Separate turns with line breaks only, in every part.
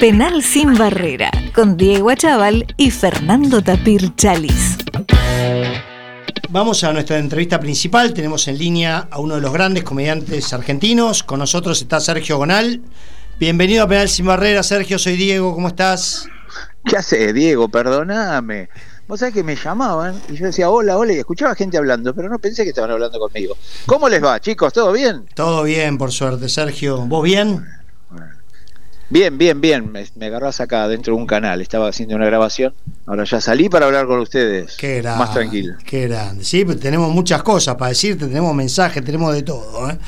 Penal sin barrera, con Diego Achával y Fernando Tapir Chalis.
Vamos a nuestra entrevista principal. Tenemos en línea a uno de los grandes comediantes argentinos. Con nosotros está Sergio Gonal. Bienvenido a Penal Sin Barrera, Sergio. Soy Diego. ¿Cómo estás?
¿Qué hace, Diego? Perdóname. Vos sabés que me llamaban y yo decía hola, hola, y escuchaba gente hablando, pero no pensé que estaban hablando conmigo. ¿Cómo les va, chicos? ¿Todo bien?
Todo bien, por suerte, Sergio. ¿Vos bien?
Bien, bien, bien. Me, me agarrás acá dentro de un canal. Estaba haciendo una grabación. Ahora ya salí para hablar con ustedes.
Qué grande.
Más tranquilo.
Qué grande. Sí, tenemos muchas cosas para decirte, tenemos mensajes, tenemos de todo. ¿eh?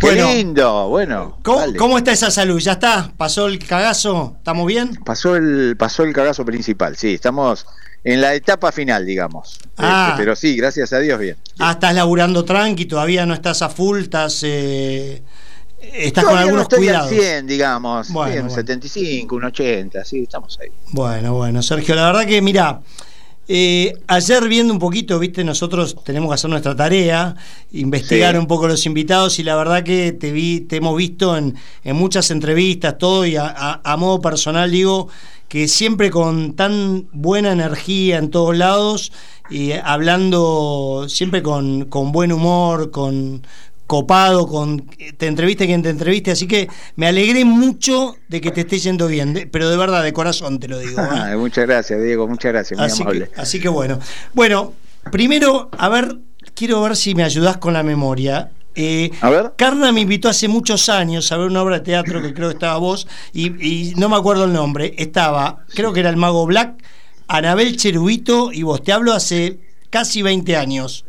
Qué lindo. Bueno.
¿cómo, está esa salud? ¿Ya está? ¿Pasó el cagazo? ¿Estamos bien?
Pasó el, pasó el cagazo principal, sí. Estamos en la etapa final, digamos.
Ah.
Este, pero sí, gracias a Dios, bien.
Ah, estás laburando tranqui, todavía no estás a full, estás, eh, estás con algunos
no estoy
cuidados.
al 100, digamos.
Bueno,
Sí, un
bueno.
75, un 80, sí, estamos ahí.
Bueno, bueno, Sergio, la verdad que mira, eh, ayer viendo un poquito, viste, nosotros tenemos que hacer nuestra tarea, investigar
Sí.
un poco los invitados y la verdad que te vi, te hemos visto en, en muchas entrevistas, todo y a, a- a modo personal digo que siempre con tan buena energía en todos lados y hablando siempre con, con buen humor, con copado, con te entreviste quien te entreviste, así que me alegré mucho de que te esté yendo bien, de- pero de verdad, de corazón te lo digo. ¿eh?
Muchas gracias, Diego, muchas gracias, muy
así,
amable.
que, así que bueno. Bueno, primero, a ver, quiero ver si me ayudás con la memoria. Eh,
A ver.
Carna me invitó hace muchos años a ver una obra de teatro que creo que estaba vos y, y no me acuerdo el nombre. Estaba, creo que era el Mago Black, Anabel Cherubito y vos. Te hablo hace casi 20 años.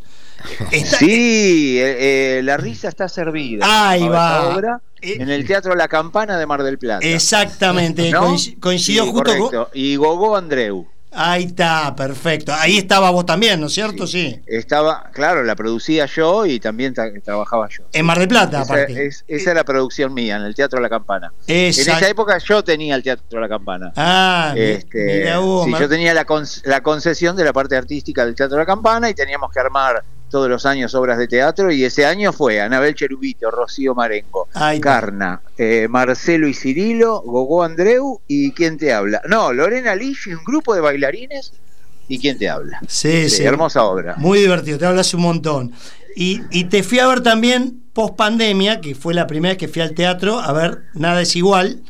Está-
Sí, eh, eh, la risa está servida.
Ahí va.
obra
Eh,
en el Teatro La Campana de Mar del Plata.
Exactamente,
¿No?
coinc- coincidió
Sí,
justo con...
correcto. Y Gogó Andreu.
Ahí está, perfecto. Ahí estaba vos también, ¿no es cierto? Sí.
Estaba, claro, la producía yo y también tra- trabajaba yo.
En Mar del Plata,
Esa,
aparte.
es- esa era producción mía, en el Teatro La Campana.
Exacto.
En esa época yo tenía el Teatro La Campana.
Ah,
Este,
mirá vos,
sí,
Mar-
yo tenía la, con- la concesión de la parte artística del Teatro La Campana y teníamos que armar todos los años obras de teatro y ese año fue Anabel Cherubito, Rocío Marengo. Carna, eh, Marcelo y Cirilo, Gogó Andreu y ¿quién te habla? No, Lorena Lish y un grupo de bailarines y ¿quién te habla?
Sí, sí.
Hermosa obra.
Muy divertido, te hablas un montón. Y, y te fui a ver también post pandemia, que fue la primera vez que fui al teatro, a ver Nada es igual.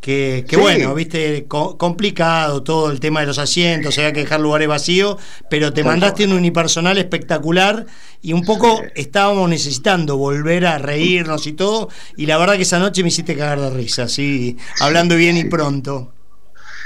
Que, que
Sí.
bueno, viste, co- complicado todo el tema de los asientos, había que dejar lugares vacíos, pero te mandaste un unipersonal espectacular y un poco
Sí.
estábamos necesitando volver a reírnos y todo, y la verdad que esa noche me hiciste cagar de risa, así, hablando bien y
sí.
pronto.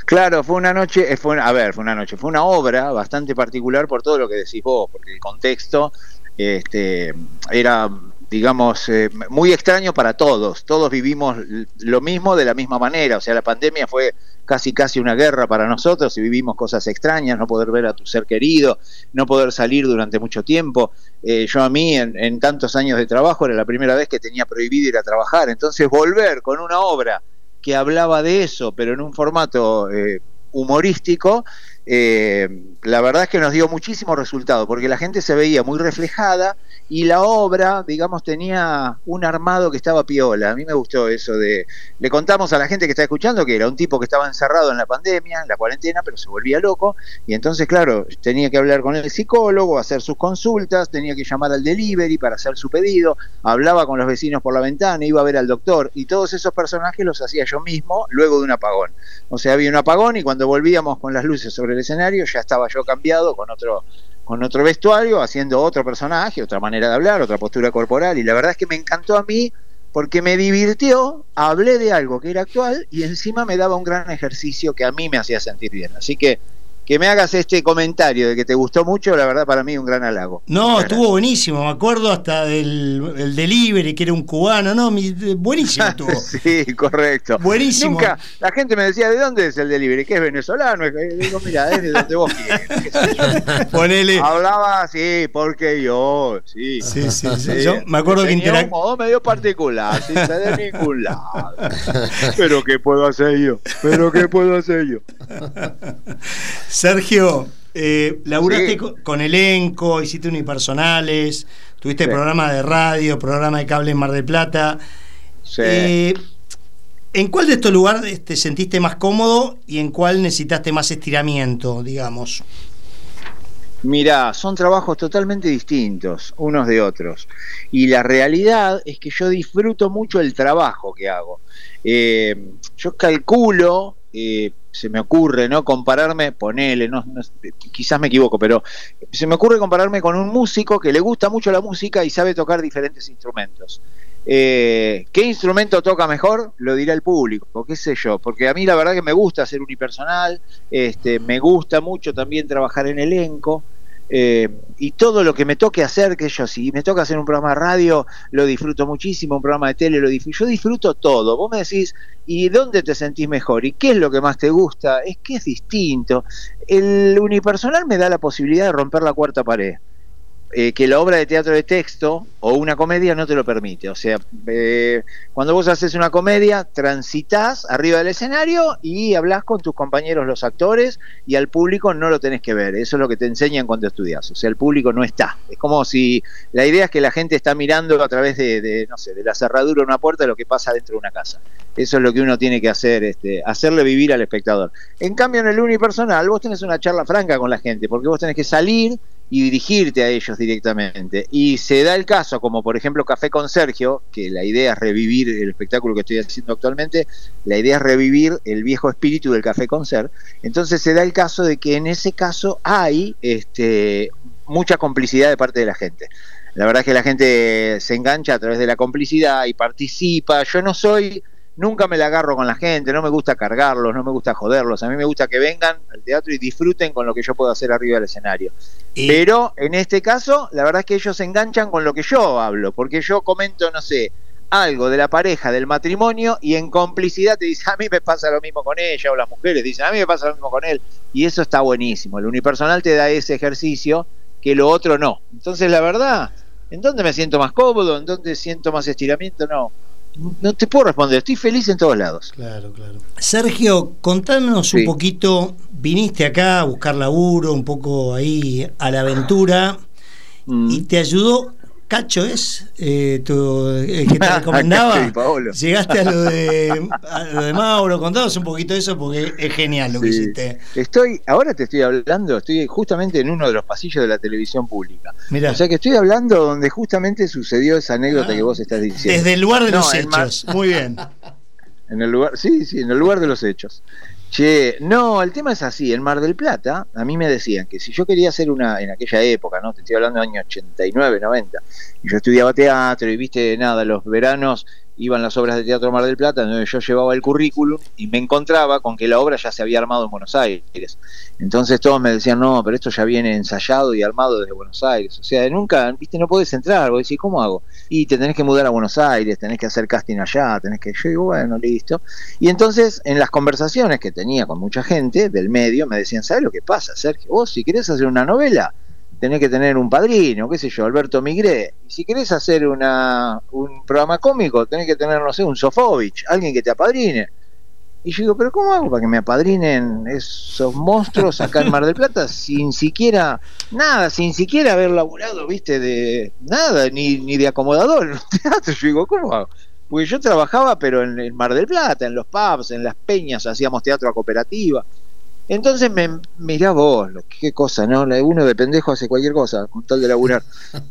Claro, fue una noche, eh, fue una- a ver, fue una noche, fue una obra bastante particular por todo lo que decís vos, porque el contexto este, era, digamos, eh, muy extraño para todos. Todos vivimos lo mismo de la misma manera. O sea, la pandemia fue casi casi una guerra para nosotros y vivimos cosas extrañas, no poder ver a tu ser querido, no poder salir durante mucho tiempo. Eh, yo a mí en, en tantos años de trabajo era la primera vez que tenía prohibido ir a trabajar. Entonces volver con una obra que hablaba de eso, pero en un formato eh, humorístico, eh, la verdad es que nos dio muchísimo resultado, porque la gente se veía muy reflejada y la obra, digamos, tenía un armado que estaba piola. A mí me gustó eso de... Le contamos a la gente que está escuchando que era un tipo que estaba encerrado en la pandemia, en la cuarentena, pero se volvía loco, y entonces, claro, tenía que hablar con el psicólogo, hacer sus consultas, tenía que llamar al delivery para hacer su pedido, hablaba con los vecinos por la ventana, iba a ver al doctor, y todos esos personajes los hacía yo mismo luego de un apagón. O sea, había un apagón y cuando volvíamos con las luces sobre el escenario ya estaba yo cambiado con otro con otro vestuario, haciendo otro personaje, otra manera de hablar, otra postura corporal y la verdad es que me encantó a mí porque me divirtió, hablé de algo que era actual y encima me daba un gran ejercicio que a mí me hacía sentir bien. Así que que me hagas este comentario de que te gustó mucho, la verdad para mí un gran halago.
No, estuvo buenísimo, me acuerdo hasta del el delivery, que era un cubano, no, mi- buenísimo estuvo.
Sí, correcto.
Buenísimo.
Nunca, la gente me decía, ¿de dónde es el delivery? ¿Que es venezolano? Y digo, mira, es de donde vos yo.
Ponele.
Hablaba así, porque yo, sí.
Sí, sí, sí. Yo me acuerdo que
Tenía
interac-
un modo medio particular, sin ser de ningún lado. Pero ¿qué puedo hacer yo? Pero ¿qué puedo hacer yo?
Sergio, eh, laburaste
Sí.
con elenco, hiciste unipersonales, tuviste
Sí.
programa de radio, programa de cable en Mar del Plata.
Sí.
Eh, ¿En cuál de estos lugares te sentiste más cómodo y en cuál necesitaste más estiramiento, digamos?
Mirá, son trabajos totalmente distintos unos de otros. Y la realidad es que yo disfruto mucho el trabajo que hago. Eh, yo calculo, eh, se me ocurre, ¿no? Compararme, ponele, no, quizás me equivoco, pero se me ocurre compararme con un músico que le gusta mucho la música y sabe tocar diferentes instrumentos. Eh, ¿Qué instrumento toca mejor? Lo dirá el público, qué sé yo, porque a mí la verdad que me gusta ser unipersonal, este, me gusta mucho también trabajar en elenco, eh, y todo lo que me toque hacer, que yo, si me toca hacer un programa de radio, lo disfruto muchísimo, un programa de tele, lo disfruto, yo disfruto todo. Vos me decís, ¿y dónde te sentís mejor? ¿Y qué es lo que más te gusta? Es que es distinto. El unipersonal me da la posibilidad de romper la cuarta pared. Eh, que la obra de teatro de texto o una comedia no te lo permite. O sea, eh, cuando vos haces una comedia, transitas arriba del escenario y hablas con tus compañeros los actores y al público no lo tenés que ver. Eso es lo que te enseñan cuando estudias. O sea, el público no está. Es como si la idea es que la gente está mirando a través de, no sé, de la cerradura de una puerta lo que pasa dentro de una casa. Eso es lo que uno tiene que hacer, este, hacerle vivir al espectador. En cambio, en el unipersonal, vos tenés una charla franca con la gente, porque vos tenés que salir y dirigirte a ellos directamente. Y se da el caso, como por ejemplo Café con Sergio, que la idea es revivir el espectáculo que estoy haciendo actualmente, la idea es revivir el viejo espíritu del Café con Ser. Entonces se da el caso de que en ese caso hay este, mucha complicidad de parte de la gente. La verdad es que la gente se engancha a través de la complicidad y participa. Yo no soy nunca me la agarro con la gente, no me gusta cargarlos, no me gusta joderlos, a mí me gusta que vengan al teatro y disfruten con lo que yo puedo hacer arriba del escenario. Pero en este caso, la verdad es que ellos se enganchan con lo que yo hablo, porque yo comento, no sé, algo de la pareja, del matrimonio, y en complicidad te dice, a mí me pasa lo mismo con ella, o las mujeres dicen, a mí me pasa lo mismo con él, y eso está buenísimo. El unipersonal te da ese ejercicio que lo otro no. Entonces, la verdad, ¿en dónde me siento más cómodo? ¿En dónde siento más estiramiento? No no te puedo responder, estoy feliz en todos lados.
Claro, claro. Sergio, contanos un poquito, viniste acá a buscar laburo, un poco ahí a la aventura, mm. y te ayudó Cacho es eh, tu, el que te recomendaba. Llegaste a lo, de, de Mauro, contanos un poquito de eso porque es genial lo que hiciste.
Estoy, ahora te estoy hablando, estoy justamente en uno de los pasillos de la televisión pública. O sea que estoy hablando donde justamente sucedió esa anécdota ah, que vos estás diciendo.
Desde el lugar de los hechos. Muy bien.
En el lugar, sí, sí, en el lugar de los hechos. Che, no, el tema es así. En Mar del Plata, a mí me decían que si yo quería hacer una, en aquella época, ¿no? Te estoy hablando del año 89, 90, y yo estudiaba teatro y viste, nada, los veranos iban las obras de Teatro Mar del Plata, donde yo llevaba el currículum y me encontraba con que la obra ya se había armado en Buenos Aires. Entonces todos me decían, no, pero esto ya viene ensayado y armado desde Buenos Aires. O sea, nunca, viste, no podés entrar. Vos decís, ¿cómo hago? Y te tenés que mudar a Buenos Aires, tenés que hacer casting allá, tenés que... Yo digo, bueno, listo. Y entonces, en las conversaciones que tenía con mucha gente del medio, me decían, ¿sabes lo que pasa, Sergio? Vos, si querés hacer una novela, tenés que tener un padrino, qué sé yo, Alberto Migré. Y si querés hacer una, un programa cómico, tenés que tener, no sé, un Sofovich, alguien que te apadrine. Y yo digo, pero ¿cómo hago para que me apadrinen esos monstruos acá en Mar del Plata sin siquiera, nada, sin siquiera haber laburado, viste, de nada, ni, ni de acomodador en un teatro? Yo digo, ¿cómo hago? Porque yo trabajaba, pero en el Mar del Plata, en los pubs, en las peñas, hacíamos teatro a cooperativa. Entonces me mirá vos, qué cosa, ¿no? Uno de pendejo hace cualquier cosa con tal de laburar.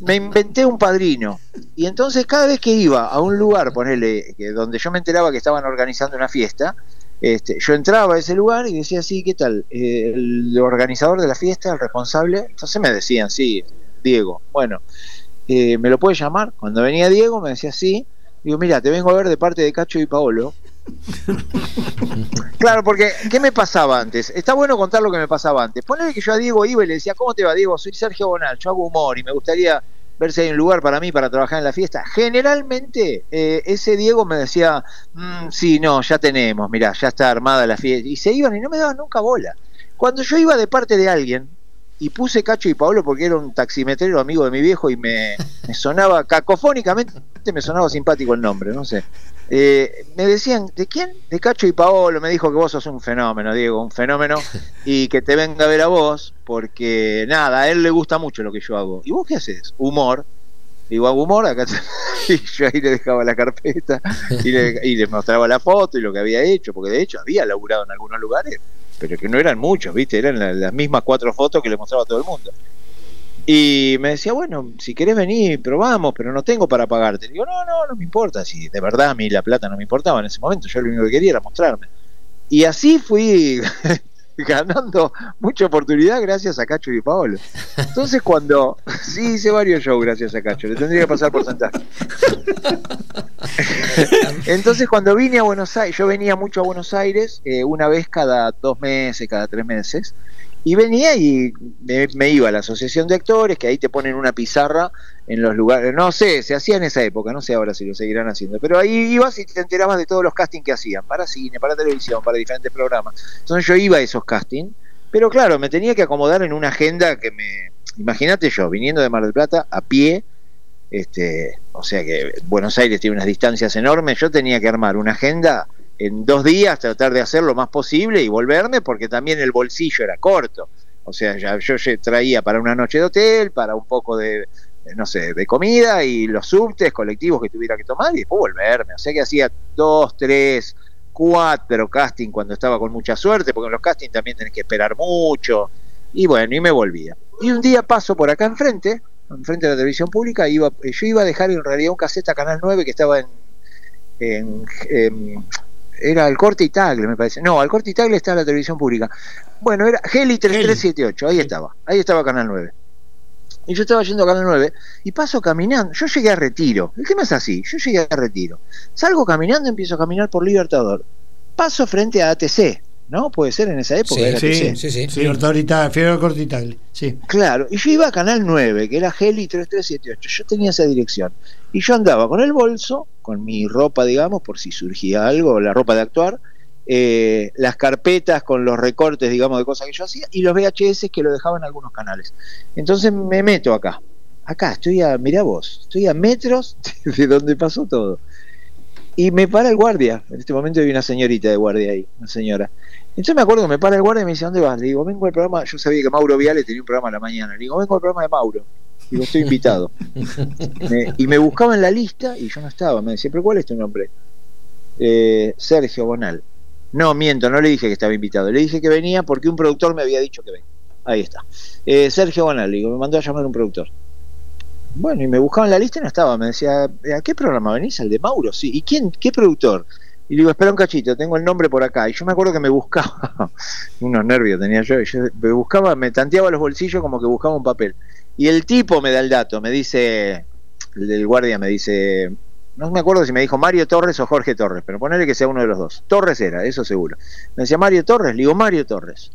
Me inventé un padrino. Y entonces cada vez que iba a un lugar, ponele, donde yo me enteraba que estaban organizando una fiesta, este, yo entraba a ese lugar y decía, sí, ¿qué tal? Eh, el organizador de la fiesta, el responsable, entonces me decían, sí, Diego, bueno, eh, ¿me lo puedes llamar? Cuando venía Diego me decía, sí, digo, mira, te vengo a ver de parte de Cacho y Paolo, claro, porque ¿qué me pasaba antes? Está bueno contar lo que me pasaba antes. Ponle que yo a Diego iba y le decía, ¿cómo te va Diego? Soy Sergio Bonal, yo hago humor y me gustaría ver si hay un lugar para mí para trabajar en la fiesta. Generalmente eh, ese Diego me decía, mm, sí, no, ya tenemos, mira, ya está armada la fiesta. Y se iban y no me daban nunca bola. Cuando yo iba de parte de alguien, y puse Cacho y Pablo porque era un taximetrero amigo de mi viejo y me, sonaba cacofónicamente, me sonaba simpático el nombre, no sé. Eh, me decían, ¿de quién? De Cacho y Paolo. Me dijo que vos sos un fenómeno, Diego, un fenómeno. Y que te venga a ver a vos, porque nada, a él le gusta mucho lo que yo hago. ¿Y vos qué haces? Humor. Digo, humor, acá y yo ahí le dejaba la carpeta y le mostraba la foto y lo que había hecho, porque de hecho había laburado en algunos lugares, pero que no eran muchos, ¿viste? Eran la- las mismas cuatro fotos que le mostraba a todo el mundo. Y me decía, bueno, si querés venir, probamos, pero no tengo para pagarte. Digo, no, no, no me importa. Si de verdad a mí la plata no me importaba en ese momento, yo lo único que quería era mostrarme. Y así fui ganando mucha oportunidad gracias a Cacho y Paolo. Entonces cuando... Sí, hice varios shows gracias a Cacho, le tendría que pasar porcentaje. Entonces cuando vine a Buenos Aires, yo venía mucho a Buenos Aires, eh, una vez cada dos meses, cada tres meses, y venía y me, iba a la asociación de actores, que ahí te ponen una pizarra en los lugares, no sé, se hacía en esa época, no sé ahora si lo seguirán haciendo, pero ahí ibas y te enterabas de todos los castings que hacían, para cine, para televisión, para diferentes programas. Entonces yo iba a esos castings, pero claro, me tenía que acomodar en una agenda que me... Imagínate yo, viniendo de Mar del Plata a pie, este, o sea que Buenos Aires tiene unas distancias enormes, yo tenía que armar una agenda en dos días, tratar de hacer lo más posible y volverme, porque también el bolsillo era corto. O sea, ya, yo traía para una noche de hotel, para un poco de, no sé, de comida y los subtes colectivos que tuviera que tomar y después volverme. O sea que hacía dos, tres, cuatro casting cuando estaba con mucha suerte, porque en los castings también tenés que esperar mucho. Y bueno, y me volvía. Y un día paso por acá enfrente, enfrente de la televisión pública, iba, yo iba a dejar en realidad un caseta Canal 9 que estaba en era el corte y tagle, me parece. No, al corte y tagle está la televisión pública. Bueno, era Heli 3378, ahí estaba, ahí estaba Canal 9. Y yo estaba yendo a Canal 9 y paso caminando. Yo llegué a retiro. El tema es así, yo llegué a retiro. Salgo caminando, empiezo a caminar por Libertador. Paso frente a ATC, ¿no? Puede ser en esa época.
Sí,
era
sí, sí, sí. Fierro sí.
Claro, y yo iba a Canal 9, que era Heli 3378. Yo tenía esa dirección. Y yo andaba con el bolso, con mi ropa, digamos, por si surgía algo, la ropa de actuar, eh, las carpetas con los recortes, digamos, de cosas que yo hacía, y los VHS que lo dejaban en algunos canales. Entonces me meto acá. Acá, estoy a, mirá vos, estoy a metros de donde pasó todo. Y me para el guardia. En este momento hay una señorita de guardia ahí, una señora. Entonces me acuerdo que me para el guardia y me dice, ¿dónde vas? Le digo, vengo al programa, yo sabía que Mauro Viale tenía un programa a la mañana. Le digo, vengo al programa de Mauro. Digo, estoy invitado. Me- y me buscaba en la lista y yo no estaba. Me decía, ¿pero cuál es tu nombre? Eh, Sergio Bonal. No, miento, no le dije que estaba invitado. Le dije que venía porque un productor me había dicho que venga. Ahí está. Eh, Sergio Bonal, le digo, me mandó a llamar un productor. Bueno, y me buscaba en la lista y no estaba. Me decía, ¿a qué programa venís? ¿Al de Mauro? Sí. ¿Y quién? ¿Qué productor? Y le digo, espera un cachito, tengo el nombre por acá. Y yo me acuerdo que me buscaba, unos nervios tenía yo, yo me buscaba, me tanteaba los bolsillos como que buscaba un papel. Y el tipo me da el dato, me dice, el del guardia me dice, no me acuerdo si me dijo Mario Torres o Jorge Torres, pero ponerle que sea uno de los dos. Torres era, eso seguro. Me decía Mario Torres, le digo Mario Torres.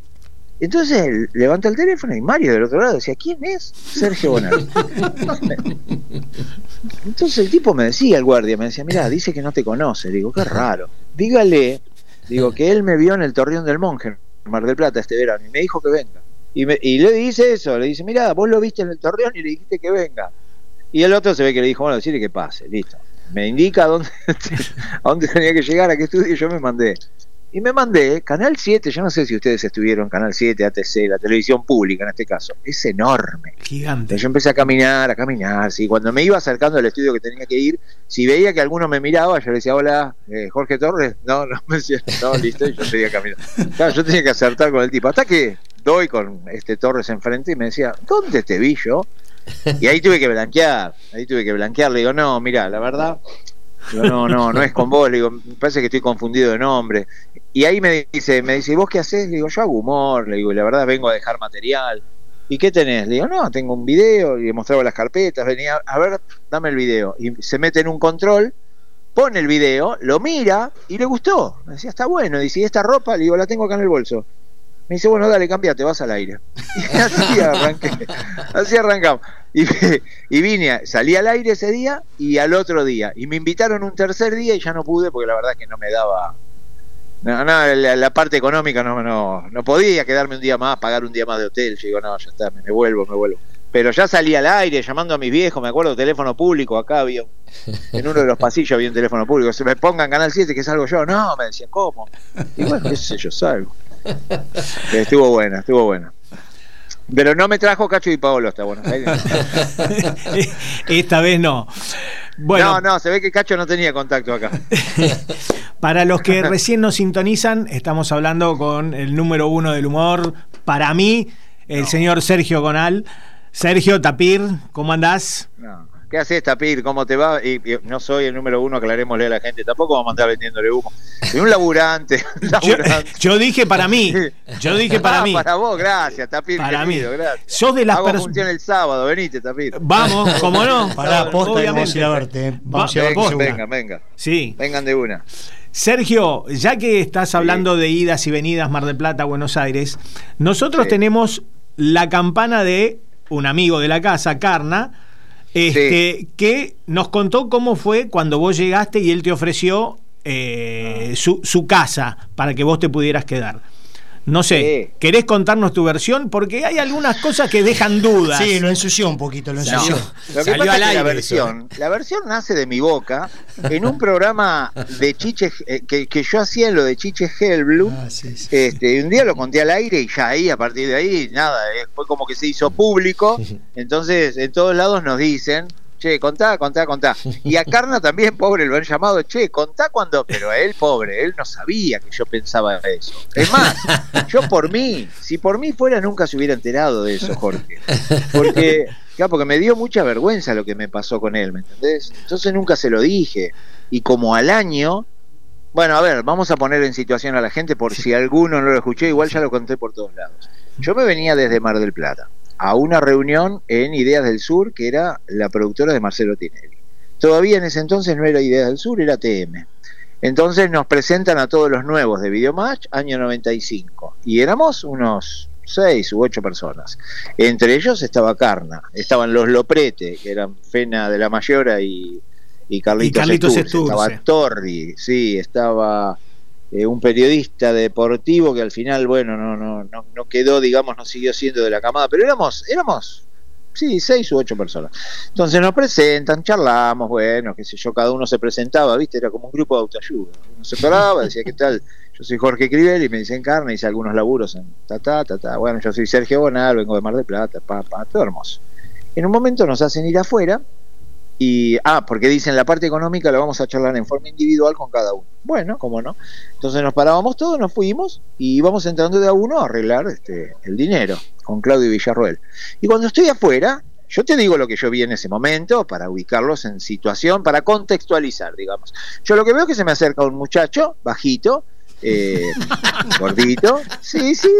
Entonces levanta el teléfono y Mario del otro lado decía, ¿quién es? Sergio Bonal. Entonces el tipo me decía, el guardia, me decía, mira, dice que no te conoce. Digo, qué raro. Dígale, digo, que él me vio en el Torreón del Monje, en Mar del Plata, este verano, y me dijo que venga. Y, me- y le dice eso, le dice, mira, vos lo viste en el Torreón y le dijiste que venga. Y el otro se ve que le dijo, bueno, decirle que pase, listo. Me indica dónde, a dónde tenía que llegar, a qué estudio, y yo me mandé. Y me mandé, Canal 7, yo no sé si ustedes estuvieron, Canal 7, ATC, la televisión pública en este caso, es enorme.
Gigante.
Yo empecé a caminar, a caminar, sí. Cuando me iba acercando al estudio que tenía que ir, si veía que alguno me miraba, yo le decía, hola, eh, Jorge Torres. No, no me decía, no, listo, y yo seguía caminando. Claro, yo tenía que acertar con el tipo. Hasta que doy con este Torres enfrente y me decía, ¿dónde te vi yo? Y ahí tuve que blanquear, ahí tuve que blanquear. Le digo, no, mira, la verdad, no, no, no es con vos. Le digo, me parece que estoy confundido de nombre. Y ahí me dice, me dice, ¿y vos qué haces? Le digo, yo hago humor. Le digo, y la verdad vengo a dejar material. ¿Y qué tenés? Le digo, no, tengo un video, y le mostraba las carpetas, venía, a ver, dame el video. Y se mete en un control, pone el video, lo mira y le gustó. Me decía, está bueno. Dice, ¿y esta ropa? Le digo, la tengo acá en el bolso. Me dice, bueno, dale, cambiate, vas al aire. Y así arranqué, así arrancamos. Y, vine, salí al aire ese día y al otro día. Y me invitaron un tercer día y ya no pude porque la verdad es que no me daba... No, no, la, la parte económica no, no, no podía quedarme un día más, pagar un día más de hotel. Yo digo, no, ya está, me, vuelvo, me vuelvo. Pero ya salí al aire llamando a mis viejos, me acuerdo, teléfono público, acá había en uno de los pasillos había un teléfono público. Se me pongan Canal 7 que salgo yo. No, me decían, ¿cómo? Y bueno, qué sé yo, salgo. Estuvo buena, estuvo buena. Pero no me trajo Cacho y Paolo hasta Buenos Aires.
Esta vez no.
Bueno, no, no, se ve que Cacho no tenía contacto acá.
Para los que recién nos sintonizan, estamos hablando con el número uno del humor, para mí, el señor Sergio Gonal. Sergio Tapir, ¿cómo andás?
No. ¿Qué haces, Tapir? ¿Cómo te va? Y, no soy el número uno, aclarémosle a la gente. Tampoco vamos a andar vendiéndole humo. Soy un laburante.
Yo, dije para mí. Yo dije para ah, mí.
Para vos, gracias, Tapir. Para mí. Gracias.
Sos de las
personas. el sábado, venite, Tapir.
Vamos, ¿cómo no?
Pará, posta vamos a ir a verte. Eh. Vamos a
ir a verte. Venga, venga.
Sí.
Vengan de una.
Sergio, ya que estás hablando de idas y venidas Mar del Plata, Buenos Aires, nosotros tenemos la campana de un amigo de la casa, Carna, este, que nos contó cómo fue cuando vos llegaste y él te ofreció eh, su, su, casa para que vos te pudieras quedar. No sé, ¿querés contarnos tu versión? Porque hay algunas cosas que dejan dudas.
Sí, lo ensució un poquito, lo ensució.
Lo que pasa es que la versión, la versión nace de mi boca en un programa de Chiche eh, que, que, yo hacía en lo de Chiche Hellblum. Ah, este, un día lo conté al aire y ya ahí, a partir de ahí, nada, eh, fue como que se hizo público. Entonces, en todos lados nos dicen, che, contá, contá, contá. Y a Carna también, pobre, lo han llamado, che, contá cuando, pero él, pobre, él no sabía que yo pensaba eso. Es más, yo por mí, si por mí fuera, nunca se hubiera enterado de eso, Jorge. Porque, claro, porque me dio mucha vergüenza lo que me pasó con él, ¿me entendés? Entonces nunca se lo dije. Y como al año, bueno, a ver, vamos a poner en situación a la gente por si alguno no lo escuchó, igual ya lo conté por todos lados. Yo me venía desde Mar del Plata a una reunión en Ideas del Sur, que era la productora de Marcelo Tinelli. Todavía en ese entonces no era Ideas del Sur, era TM. Entonces nos presentan a todos los nuevos de Videomatch, año 95. Y éramos unos seis u ocho personas. Entre ellos estaba Carna, estaban los Loprete, que eran Fena de la Mayora y, y Carlitos, estaba Torri, sí, estaba eh, un periodista deportivo que al final, bueno, no, no, no, no quedó, digamos, no siguió siendo de la camada, pero éramos, éramos, sí, seis u ocho personas. Entonces nos presentan, charlamos, bueno, qué sé yo, cada uno se presentaba, viste, era como un grupo de autoayuda. Uno se paraba, decía, ¿qué tal? Yo soy Jorge Crivel y me dicen carne, hice algunos laburos en ta, ta, ta, ta. Bueno, yo soy Sergio Bonal, vengo de Mar del Plata, pa, pa, todo hermoso. En un momento nos hacen ir afuera y, ah, porque dicen la parte económica la vamos a charlar en forma individual con cada uno. Bueno, cómo no. Entonces nos parábamos todos, nos fuimos y íbamos entrando de a uno a arreglar este, el dinero con Claudio Villarruel. Y cuando estoy afuera, yo te digo lo que yo vi en ese momento para ubicarlos en situación, para contextualizar, digamos. Yo lo que veo es que se me acerca un muchacho bajito, eh, gordito, sí, sí,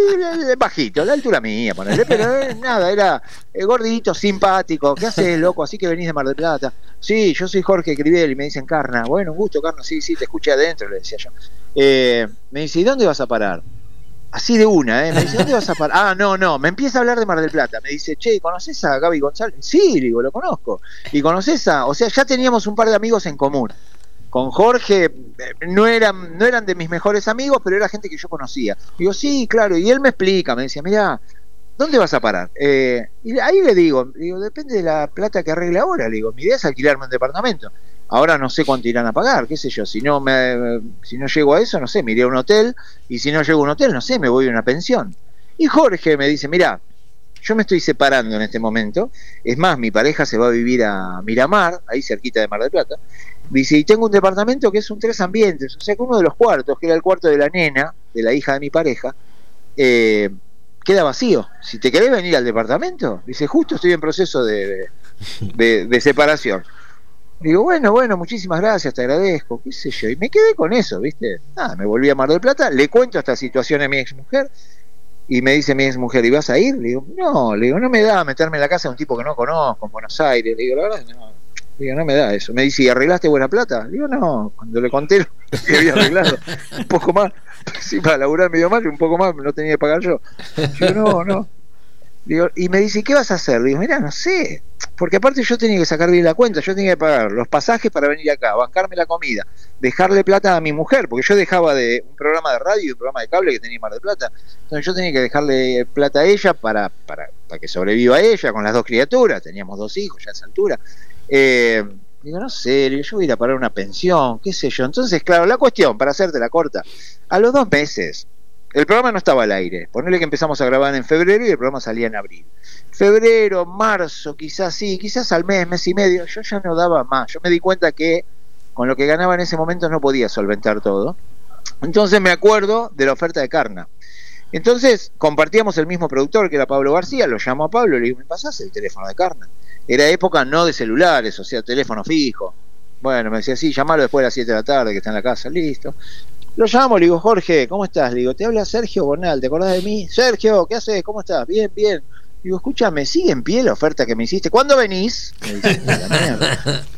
bajito, la altura mía, ponerle, pero eh, nada, era eh, gordito, simpático, ¿qué haces, loco? Así que venís de Mar del Plata. Sí, yo soy Jorge Crivel y me dicen Carna, bueno, un gusto, Carna, sí, sí, te escuché adentro, le decía yo. me dice, ¿y dónde vas a parar? Así de una, ¿eh? Me dice, ¿dónde vas a parar? Ah, no, no, me empieza a hablar de Mar del Plata. Me dice, che, ¿conoces a Gaby González? Sí, digo, lo conozco. ¿Y conoces a.? O sea, ya teníamos un par de amigos en común con Jorge eh, no eran, no eran de mis mejores amigos, pero era gente que yo conocía. Digo, sí, claro, y él me explica, me decía, mira, ¿dónde vas a parar? Eh, y ahí le digo, digo, depende de la plata que arregle ahora, le digo, mi idea es alquilarme un departamento. Ahora no sé cuánto irán a pagar, qué sé yo, si no me si no llego a eso, no sé, me iré a un hotel, y si no llego a un hotel, no sé, me voy a una pensión. Y Jorge me dice, mira, yo me estoy separando en este momento, es más, mi pareja se va a vivir a Miramar, ahí cerquita de Mar del Plata, Dice, y tengo un departamento que es un tres ambientes, o sea que uno de los cuartos, que era el cuarto de la nena, de la hija de mi pareja, eh, queda vacío. Si te querés venir al departamento, dice, justo estoy en proceso de, separación. Digo, bueno, bueno, muchísimas gracias, te agradezco, qué sé yo. Y me quedé con eso, ¿viste? Nada, me volví a Mar del Plata, le cuento esta situación a mi ex mujer, y me dice mi ex mujer, ¿y vas a ir? Le digo, no, le digo, no me da meterme en la casa de un tipo que no conozco en Buenos Aires. Le digo, la verdad, no, Digo, no me da eso. Me dice, ¿y arreglaste buena plata? Digo, no, cuando le conté lo que había arreglado, un poco más, sí, para laburar medio mal, un poco más no tenía que pagar yo. Digo, no, no. Digo, y me dice, ¿qué vas a hacer? Digo, mira, no sé. Porque aparte yo tenía que sacar bien la cuenta, yo tenía que pagar los pasajes para venir acá, bancarme la comida, dejarle plata a mi mujer, porque yo dejaba de un programa de radio y un programa de cable que tenía Mar de Plata. Entonces yo tenía que dejarle plata a ella para, para, para que sobreviva ella con las dos criaturas, teníamos dos hijos ya a esa altura. Eh, digo, no sé, yo voy a ir a parar una pensión, qué sé yo. Entonces, claro, la cuestión, para hacerte la corta, a los dos meses El programa no estaba al aire. Ponele que empezamos a grabar en febrero y el programa salía en abril. Febrero, marzo, quizás sí, quizás al mes, mes y medio. Yo ya no daba más. Yo me di cuenta que con lo que ganaba en ese momento no podía solventar todo. Entonces me acuerdo de la oferta de Carna. Entonces compartíamos el mismo productor que era Pablo García, lo llamo a Pablo y le digo, ¿me pasás el teléfono de Carna? Era época no de celulares, o sea, teléfono fijo. Bueno, me decía, sí, llamalo después de las 7 de la tarde, que está en la casa, listo. Lo llamo, le digo, Jorge, ¿cómo estás? Le digo, te habla Sergio Bonal, ¿te acordás de mí? Sergio, ¿qué haces? ¿Cómo estás? Bien, bien. Digo, escúchame, ¿sigue en pie la oferta que me hiciste? ¿Cuándo venís? Me dice, la mierda.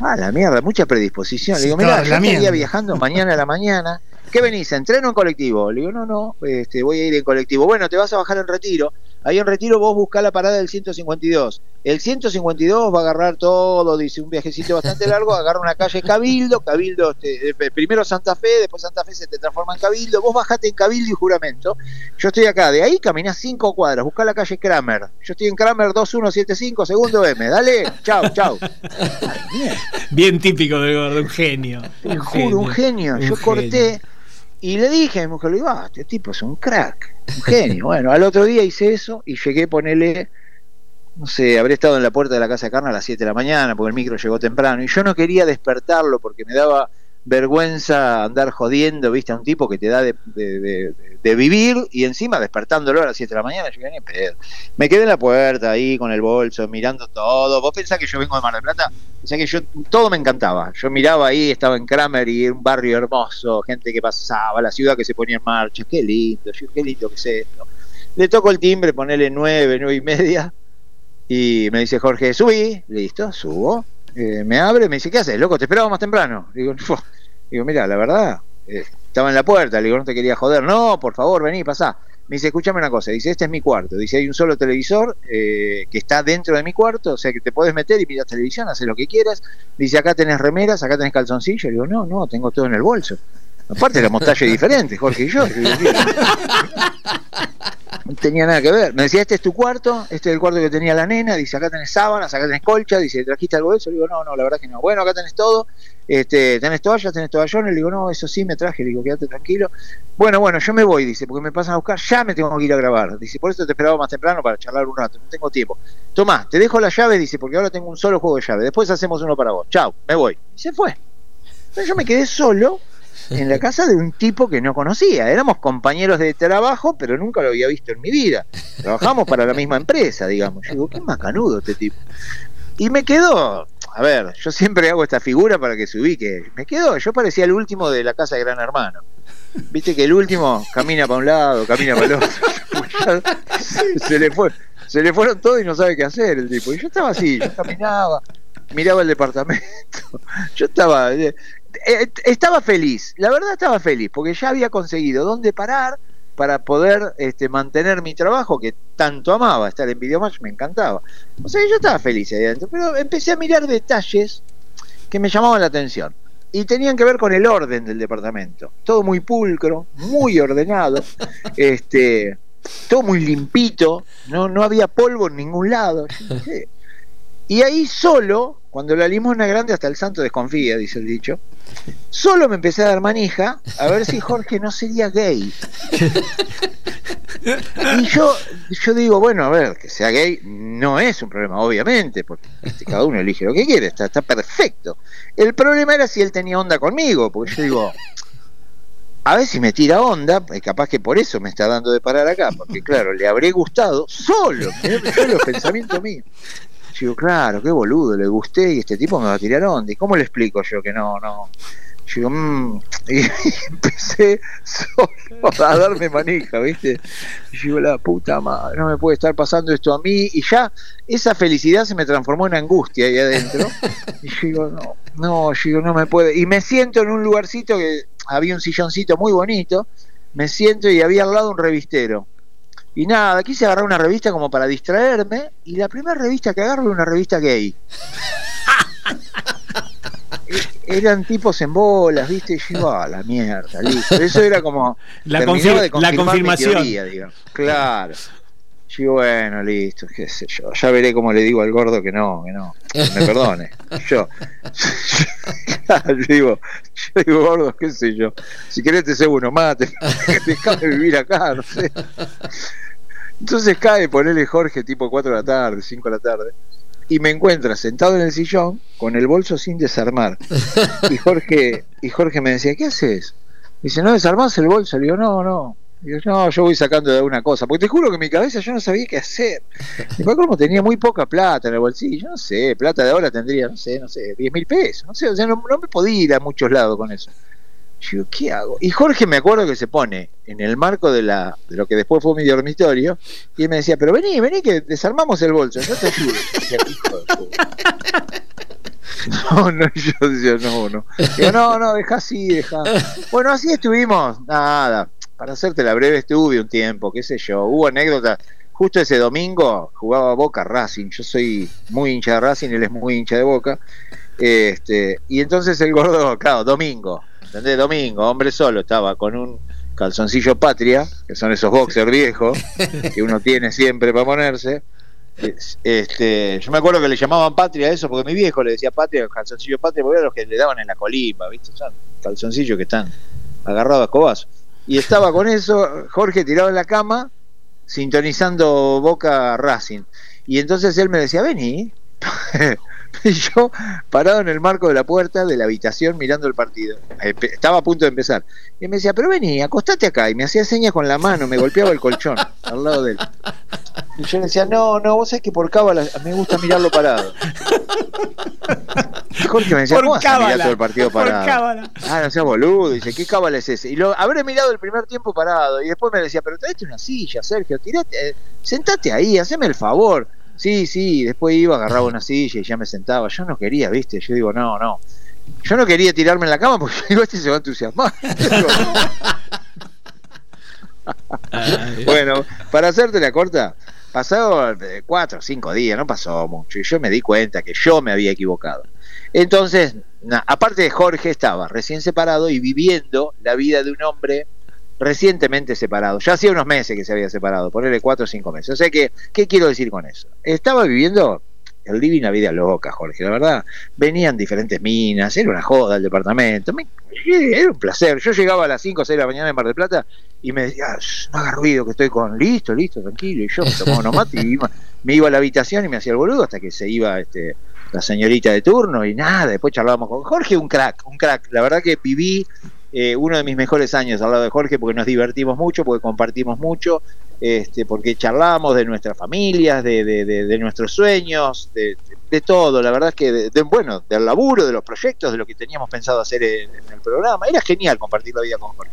Ah, la mierda, mucha predisposición. Le digo, mira, yo estaría viajando mañana a la mañana. ¿Qué venís? ¿Entreno en colectivo? Le digo, no, no, este, voy a ir en colectivo. Bueno, te vas a bajar en retiro. Ahí en Retiro vos buscás la parada del 152. El 152 va a agarrar todo, dice, un viajecito bastante largo, agarra una calle Cabildo, Cabildo, este, eh, primero Santa Fe, después Santa Fe se te transforma en Cabildo, vos bajate en Cabildo y Juramento. Yo estoy acá, de ahí caminás cinco cuadras, buscá la calle Kramer. Yo estoy en Kramer 2175, segundo M. Dale, chau, chau.
Bien típico de gordo, un genio.
Te juro, un genio. Yo corté y le dije a mi mujer, le digo, ah, este tipo es un crack, un genio. bueno, al otro día hice eso y llegué a ponerle, no sé, habré estado en la puerta de la casa de carne a las 7 de la mañana porque el micro llegó temprano y yo no quería despertarlo porque me daba vergüenza andar jodiendo, viste, a un tipo que te da de, vivir y encima despertándolo a las 7 de la mañana, yo ni pedo. Me quedé en la puerta ahí con el bolso, mirando todo. ¿Vos pensás que yo vengo de Mar del Plata? Pensás que yo, todo me encantaba. Yo miraba ahí, estaba en Kramer y un barrio hermoso, gente que pasaba, la ciudad que se ponía en marcha, qué lindo, qué lindo que es esto. Le toco el timbre, ponele 9, 9 y media, y me dice Jorge, subí, listo, subo eh, me abre, me dice, ¿qué haces, loco? Te esperaba más temprano. Digo, digo mira, la verdad, eh, estaba en la puerta, le digo, no te quería joder. No, por favor, vení, pasá. Me dice, escúchame una cosa, dice, este es mi cuarto. Dice, hay un solo televisor eh, que está dentro de mi cuarto, o sea que te puedes meter y mirar televisión, hacer lo que quieras. Dice, acá tenés remeras, acá tenés calzoncillos. Digo, no, no, tengo todo en el bolso. Aparte la montaje diferente, Jorge y yo. Tenía nada que ver. Me decía, este es tu cuarto, este es el cuarto que tenía la nena, dice, acá tenés sábanas, acá tenés colcha, dice, ¿trajiste algo de eso? Le digo, no, no, la verdad que no. Bueno, acá tenés todo, este, tenés toallas, tenés toallones, le digo, no, eso sí me traje, le digo, quédate tranquilo. Bueno, bueno, yo me voy, dice, porque me pasan a buscar, ya me tengo que ir a grabar. Dice, por eso te esperaba más temprano para charlar un rato, no tengo tiempo. Tomá, te dejo la llave, dice, porque ahora tengo un solo juego de llave, después hacemos uno para vos. Chao, me voy. Y se fue. Entonces yo me quedé solo en la casa de un tipo que no conocía. Éramos compañeros de trabajo, pero nunca lo había visto en mi vida. Trabajamos para la misma empresa, digamos. Yo digo, qué macanudo este tipo. Y me quedó, a ver, yo siempre hago esta figura para que se ubique. Me quedó, yo parecía el último de la casa de Gran Hermano. Viste que el último camina para un lado, camina para el otro. se le fue, se le fueron todos y no sabe qué hacer el tipo. Y yo estaba así, yo caminaba, miraba el departamento. Yo estaba, eh, estaba feliz, la verdad estaba feliz, porque ya había conseguido dónde parar para poder este, mantener mi trabajo que tanto amaba, estar en Videomatch me encantaba. O sea, yo estaba feliz ahí adentro, pero empecé a mirar detalles que me llamaban la atención y tenían que ver con el orden del departamento. Todo muy pulcro, muy ordenado, este, todo muy limpito, no, no había polvo en ningún lado. Y ahí solo, cuando la limosna grande hasta el santo desconfía, dice el dicho, solo me empecé a dar manija a ver si Jorge no sería gay. Y yo, yo digo, bueno, a ver, que sea gay no es un problema, obviamente, porque cada uno elige lo que quiere, está, está perfecto. El problema era si él tenía onda conmigo, porque yo digo, a ver si me tira onda, y capaz que por eso me está dando de parar acá, porque claro, le habré gustado solo, solo pensamiento mío digo, claro, qué boludo, le gusté y este tipo me va a tirar onda. ¿Y cómo le explico yo que no, no? Yo mmm, y, empecé solo a darme manija, ¿viste? Y digo, la puta madre, no me puede estar pasando esto a mí. Y ya esa felicidad se me transformó en angustia ahí adentro. Y yo digo, no, no, yo no me puede. Y me siento en un lugarcito que había un silloncito muy bonito. Me siento y había al lado un revistero. Y nada, quise agarrar una revista como para distraerme y la primera revista que agarro era una revista gay. E-, eran tipos en bolas, ¿viste? Y yo ah, la mierda, listo. Eso era como
la, la confirmación.
Claro. Sí, bueno, listo, qué sé yo. Ya veré cómo le digo al gordo que no, que no, que me perdone. Yo, yo, digo, yo digo, gordo, qué sé yo. Si querés te sé uno más, te, de vivir acá, no sé. Entonces cae, ponele Jorge tipo 4 de la tarde, 5 de la tarde, y me encuentra sentado en el sillón con el bolso sin desarmar. Y Jorge, y Jorge me decía, ¿qué haces? Dice, ¿no desarmás el bolso? Le digo, no, no no, yo voy sacando de alguna cosa, porque te juro que en mi cabeza yo no sabía qué hacer. Después como tenía muy poca plata en el bolsillo, no sé, plata de ahora tendría, no sé, no sé, 10 mil pesos, no sé, o sea, no, me podía ir a muchos lados con eso. Yo, ¿qué hago? Y Jorge me acuerdo que se pone en el marco de, la, de lo que después fue mi dormitorio y él me decía, pero vení, vení que desarmamos el bolso, yo te ayudo. No, no, yo decía, no, no. Digo, no, no, deja así, deja. Bueno, así estuvimos, nada, para hacerte la breve, estuve un tiempo, qué sé yo, hubo anécdotas. Justo ese domingo jugaba Boca Racing, yo soy muy hincha de Racing, él es muy hincha de Boca. Este, y entonces el gordo, claro, domingo, ¿entendés? Domingo, hombre solo, estaba con un calzoncillo patria, que son esos boxers viejos que uno tiene siempre para ponerse. Este, yo me acuerdo que le llamaban patria a eso, porque mi viejo le decía patria, calzoncillo patria, porque eran los que le daban en la colimba, ¿viste? Son calzoncillos que están agarrados a escobazos. Y estaba con eso, Jorge tirado en la cama, sintonizando Boca Racing. Y entonces él me decía, vení. y yo parado en el marco de la puerta de la habitación mirando el partido. Estaba a punto de empezar. Y me decía, pero vení, acostate acá. Y me hacía señas con la mano, me golpeaba el colchón al lado de él. Y yo le decía, no, no, vos sabés que por cábala me gusta mirarlo parado. Jorge me decía, ¿cómo vas a mirar todo el partido parado? Ah, no seas boludo. Dice, ¿qué cábala es ese? Y lo habré mirado el primer tiempo parado. Y después me decía, pero traete una silla, Sergio, tirate, eh, sentate ahí, haceme el favor. Sí, sí, después iba, agarraba una silla y ya me sentaba. Yo no quería, ¿viste? Yo digo, no, no. Yo no quería tirarme en la cama porque digo, este se va a entusiasmar. bueno, para hacerte la corta, pasado eh, cuatro o cinco días, no pasó mucho, y yo me di cuenta que yo me había equivocado. Entonces, aparte de Jorge, estaba recién separado y viviendo la vida de un hombre recientemente separado. Ya hacía unos meses que se había separado, ponerle cuatro o cinco meses. O sea que, ¿qué quiero decir con eso? Estaba viviendo el living una vida loca, Jorge, la verdad. Venían diferentes minas, era una joda el departamento. era un placer. Yo llegaba a las 5 o 6 de la mañana en Mar del Plata y me decía, no haga ruido, que estoy con listo, listo, tranquilo. Y yo me tomaba unos mates y me iba a la habitación y me hacía el boludo hasta que se iba este, la señorita de turno y nada. Después charlábamos con Jorge, un crack, un crack. La verdad que viví eh, uno de mis mejores años al lado de Jorge porque nos divertimos mucho, porque compartimos mucho, este, porque charlamos de nuestras familias, de, de, nuestros sueños, de, todo. La verdad es que, de, bueno, del laburo, de los proyectos, de lo que teníamos pensado hacer en, el programa. Era genial compartir la vida con Jorge.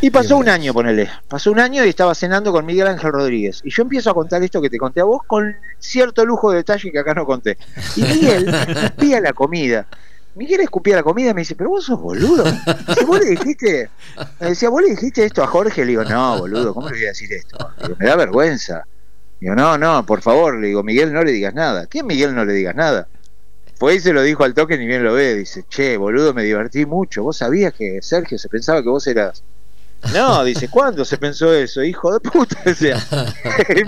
Y pasó un año, ponele. Pasó un año y estaba cenando con Miguel Ángel Rodríguez. Y yo empiezo a contar esto que te conté a vos con cierto lujo de detalle que acá no conté. Y Miguel pía la comida. Miguel escupía la comida y me dice, pero vos sos boludo. Si vos le dijiste, me decía, vos le dijiste esto a Jorge, le digo, no, boludo, ¿cómo le voy a decir esto? Digo, me da vergüenza. Digo, no, no, por favor, le digo, Miguel, no le digas nada. ¿Quién Miguel no le digas nada? Pues ahí se lo dijo al toque, ni bien lo ve. Dice, che, boludo, me divertí mucho. ¿Vos sabías que Sergio se pensaba que vos eras.? No, dice, ¿cuándo se pensó eso? Hijo de puta. Decía.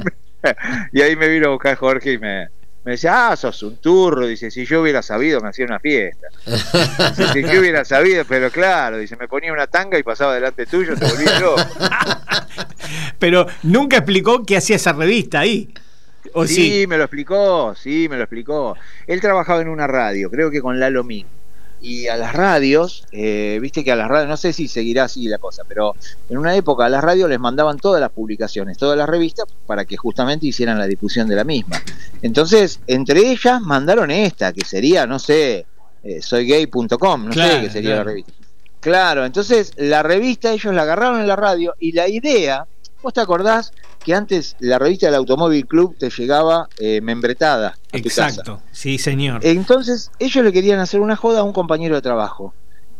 y ahí me vino a buscar Jorge y me, me decía, ah, sos un turro, dice, si yo hubiera sabido me hacía una fiesta. si yo hubiera sabido, pero claro, dice, me ponía una tanga y pasaba delante tuyo, te volví yo.
pero nunca explicó qué hacía esa revista ahí.
¿O sí, sí, me lo explicó, sí, me lo explicó. Él trabajaba en una radio, creo que con Lalo Min y a las radios, eh, viste que a las radios, no sé si seguirá así la cosa, pero en una época a las radios les mandaban todas las publicaciones, todas las revistas, para que justamente hicieran la difusión de la misma. Entonces, entre ellas mandaron esta, que sería, no sé, eh, soygay.com, no sé qué sería la revista. Claro, entonces la revista ellos la agarraron en la radio y la idea, vos te acordás que antes la revista del Automóvil Club te llegaba eh, membretada.
Exacto, sí, señor.
Entonces, ellos le querían hacer una joda a un compañero de trabajo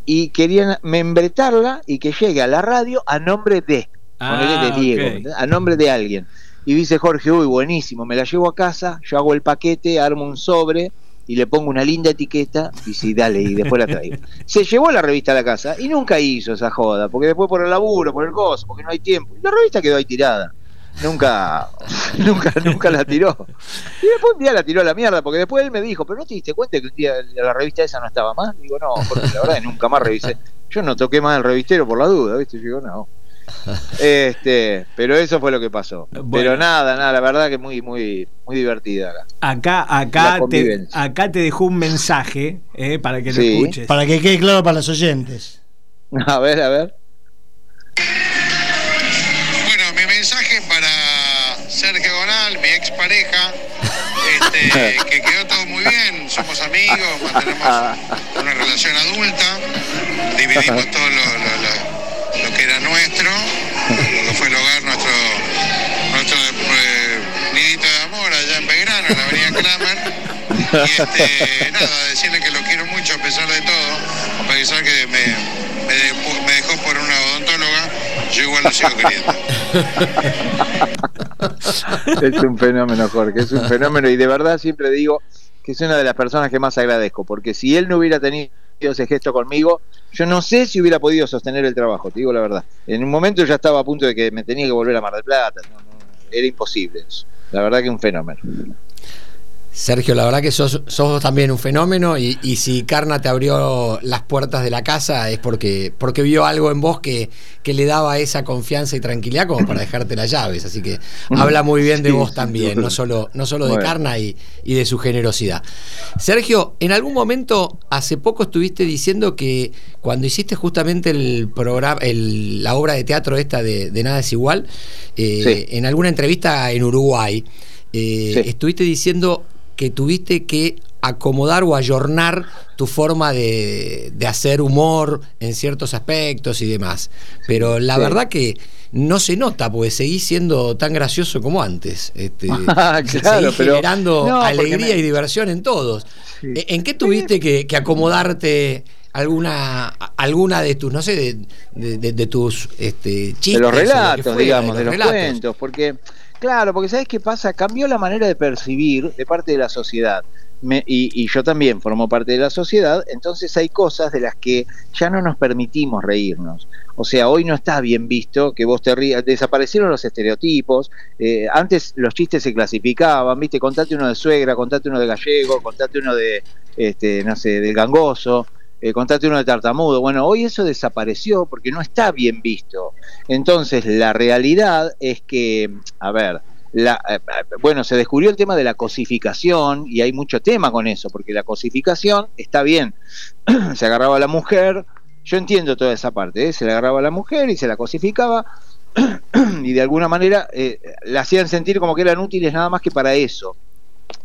y querían membretarla y que llegue a la radio a nombre de, ah, de Diego, a nombre de alguien. Y dice Jorge, uy, buenísimo, me la llevo a casa, yo hago el paquete, armo un sobre y le pongo una linda etiqueta y sí, dale, y después la traigo. Se llevó la revista a la casa y nunca hizo esa joda, porque después por el laburo, por el gozo, porque no hay tiempo, y la revista quedó ahí tirada. nunca, nunca, nunca la tiró. Y después un día la tiró a la mierda, porque después él me dijo, pero no te diste cuenta que un día la revista esa no estaba más. Digo, no, porque la verdad es que nunca más revisé. Yo no toqué más el revistero por la duda, ¿viste? Yo digo, no. Este, pero eso fue lo que pasó. Pero nada, nada, la verdad que muy, muy, muy divertida.
Acá, acá, te, acá te dejó un mensaje eh, para que lo escuches.
Para que quede claro para los oyentes.
A ver, a ver.
Bueno, mi mensaje para Sergio Gonal, mi expareja, este, que quedó todo muy bien, somos amigos, mantenemos una relación adulta, dividimos todo lo, lo, que nuestro, lo fue el hogar, nuestro, nuestro eh, nidito de amor allá en Belgrano, en la avenida Kramer. Y este, nada, decirle que lo quiero mucho a pesar de todo, a pesar que me, me, dejó por una odontóloga, yo igual lo sigo queriendo.
es un fenómeno, Jorge, es un fenómeno y de verdad siempre digo que es una de las personas que más agradezco, porque si él no hubiera tenido ese gesto conmigo, yo no sé si hubiera podido sostener el trabajo, te digo la verdad. En un momento ya estaba a punto de que me tenía que volver a Mar del Plata, era imposible eso. La verdad que un fenómeno.
Sergio, la verdad que sos, también un fenómeno y, si Carna te abrió las puertas de la casa es porque, porque vio algo en vos que, que le daba esa confianza y tranquilidad como para dejarte las llaves. Así que habla muy bien de vos también, no solo, no solo de Carna y, de su generosidad. Sergio, en algún momento, hace poco estuviste diciendo que cuando hiciste justamente el programa, la obra de teatro esta de, Nada es igual, eh, en alguna entrevista en Uruguay, eh, estuviste diciendo que tuviste que acomodar o ayornar tu forma de, hacer humor en ciertos aspectos y demás. Pero la verdad que no se nota, porque seguís siendo tan gracioso como antes. Este, seguís generando alegría y diversión en todos. ¿E, ¿En qué tuviste que, acomodarte alguna alguna de tus, no sé, de, tus este, chistes?
De los relatos, digamos, de los, cuentos, porque Claro, porque ¿sabes qué pasa? Cambió la manera de percibir de parte de la sociedad. y, yo también formo parte de la sociedad, entonces hay cosas de las que ya no nos permitimos reírnos. O sea, hoy no está bien visto que vos te rías, desaparecieron los estereotipos, eh, antes los chistes se clasificaban, viste, contate uno de suegra, contate uno de gallego, contate uno de, este, no sé, del gangoso, eh, uno de tartamudo. Bueno, hoy eso desapareció porque no está bien visto. Entonces, la realidad es que, a ver, la, eh, bueno, se descubrió el tema de la cosificación y hay mucho tema con eso, porque la cosificación está bien, se agarraba a la mujer, yo entiendo toda esa parte, ¿eh? se le agarraba a la mujer y se la cosificaba y de alguna manera la hacían sentir como que eran útiles nada más que para eso